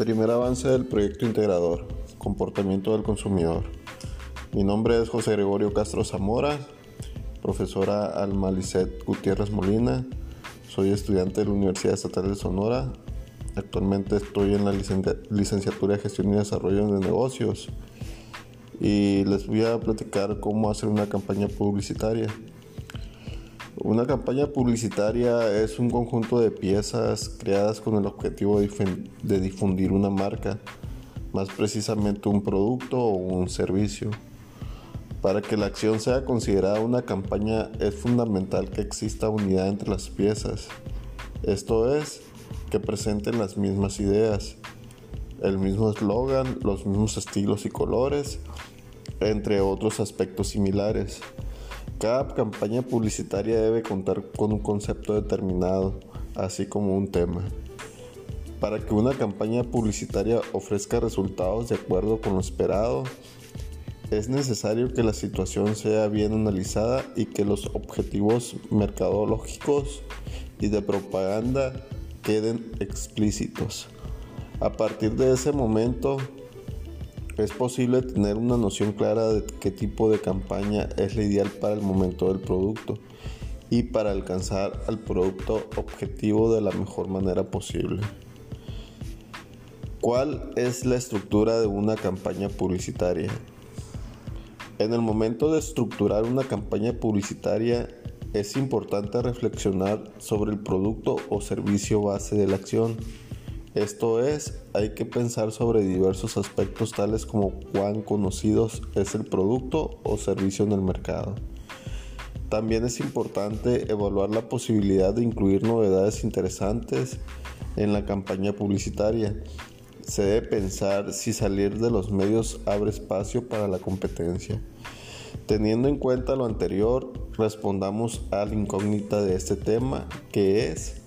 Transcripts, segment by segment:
Primer avance del proyecto integrador, comportamiento del consumidor. Mi nombre es José Gregorio Castro Zamora, profesora Alma Lisset Gutiérrez Molina. Soy estudiante de la Universidad Estatal de Sonora. Actualmente estoy en la licenciatura de Gestión y Desarrollo de Negocios y les voy a platicar cómo hacer una campaña publicitaria. Una campaña publicitaria es un conjunto de piezas creadas con el objetivo de difundir una marca, más precisamente un producto o un servicio. Para que la acción sea considerada una campaña es fundamental que exista unidad entre las piezas, esto es, que presenten las mismas ideas, el mismo eslogan, los mismos estilos y colores, entre otros aspectos similares. Cada campaña publicitaria debe contar con un concepto determinado, así como un tema. Para que una campaña publicitaria ofrezca resultados de acuerdo con lo esperado, es necesario que la situación sea bien analizada y que los objetivos mercadológicos y de propaganda queden explícitos. A partir de ese momento, es posible tener una noción clara de qué tipo de campaña es la ideal para el momento del producto y para alcanzar al producto objetivo de la mejor manera posible. ¿Cuál es la estructura de una campaña publicitaria? En el momento de estructurar una campaña publicitaria es importante reflexionar sobre el producto o servicio base de la acción esto es, hay que pensar sobre diversos aspectos tales como cuán conocidos es el producto o servicio en el mercado. También es importante evaluar la posibilidad de incluir novedades interesantes en la campaña publicitaria. Se debe pensar si salir de los medios abre espacio para la competencia. Teniendo en cuenta lo anterior, respondamos a la incógnita de este tema, que es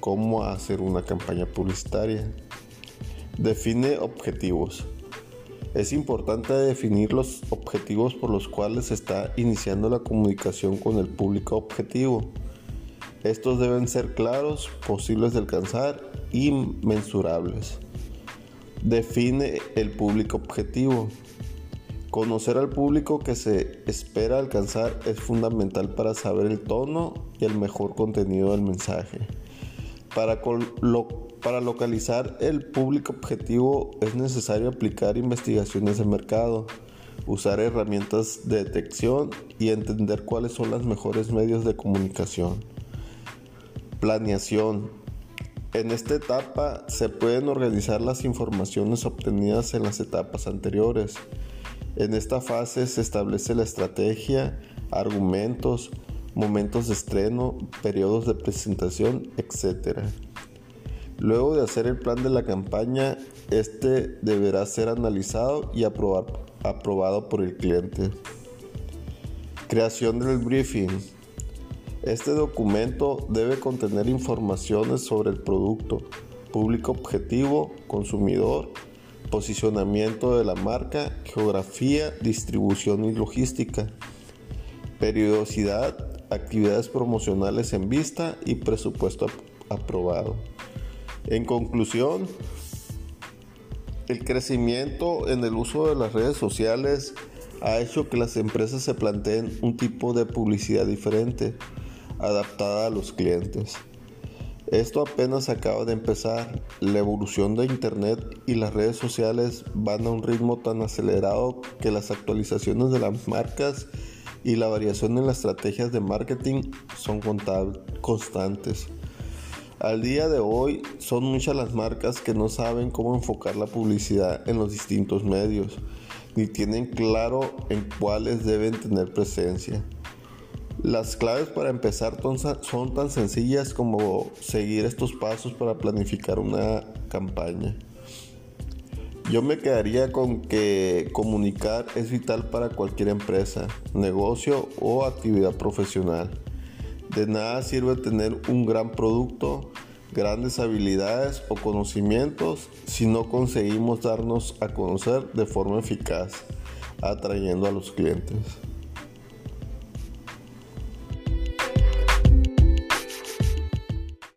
cómo hacer una campaña publicitaria. Define objetivos. Es importante definir los objetivos por los cuales se está iniciando la comunicación con el público objetivo. Estos deben ser claros, posibles de alcanzar y mensurables. Define el público objetivo. Conocer al público que se espera alcanzar es fundamental para saber el tono y el mejor contenido del mensaje. Para, para localizar el público objetivo es necesario aplicar investigaciones de mercado, usar herramientas de detección y entender cuáles son los mejores medios de comunicación. Planeación. En esta etapa se pueden organizar las informaciones obtenidas en las etapas anteriores. En esta fase se establece la estrategia, argumentos, momentos de estreno, periodos de presentación, etc. Luego de hacer el plan de la campaña, este deberá ser analizado y aprobado por el cliente. Creación del briefing. Este documento debe contener informaciones sobre el producto, público objetivo, consumidor, posicionamiento de la marca, geografía, distribución y logística, periodicidad, actividades promocionales en vista y presupuesto aprobado. En conclusión, el crecimiento en el uso de las redes sociales ha hecho que las empresas se planteen un tipo de publicidad diferente, adaptada a los clientes. Esto apenas acaba de empezar. La evolución de Internet y las redes sociales van a un ritmo tan acelerado que las actualizaciones de las marcas y la variación en las estrategias de marketing son constantes. Al día de hoy son muchas las marcas que no saben cómo enfocar la publicidad en los distintos medios, ni tienen claro en cuáles deben tener presencia. Las claves para empezar son tan sencillas como seguir estos pasos para planificar una campaña. Yo me quedaría con que comunicar es vital para cualquier empresa, negocio o actividad profesional. De nada sirve tener un gran producto, grandes habilidades o conocimientos si no conseguimos darnos a conocer de forma eficaz, atrayendo a los clientes.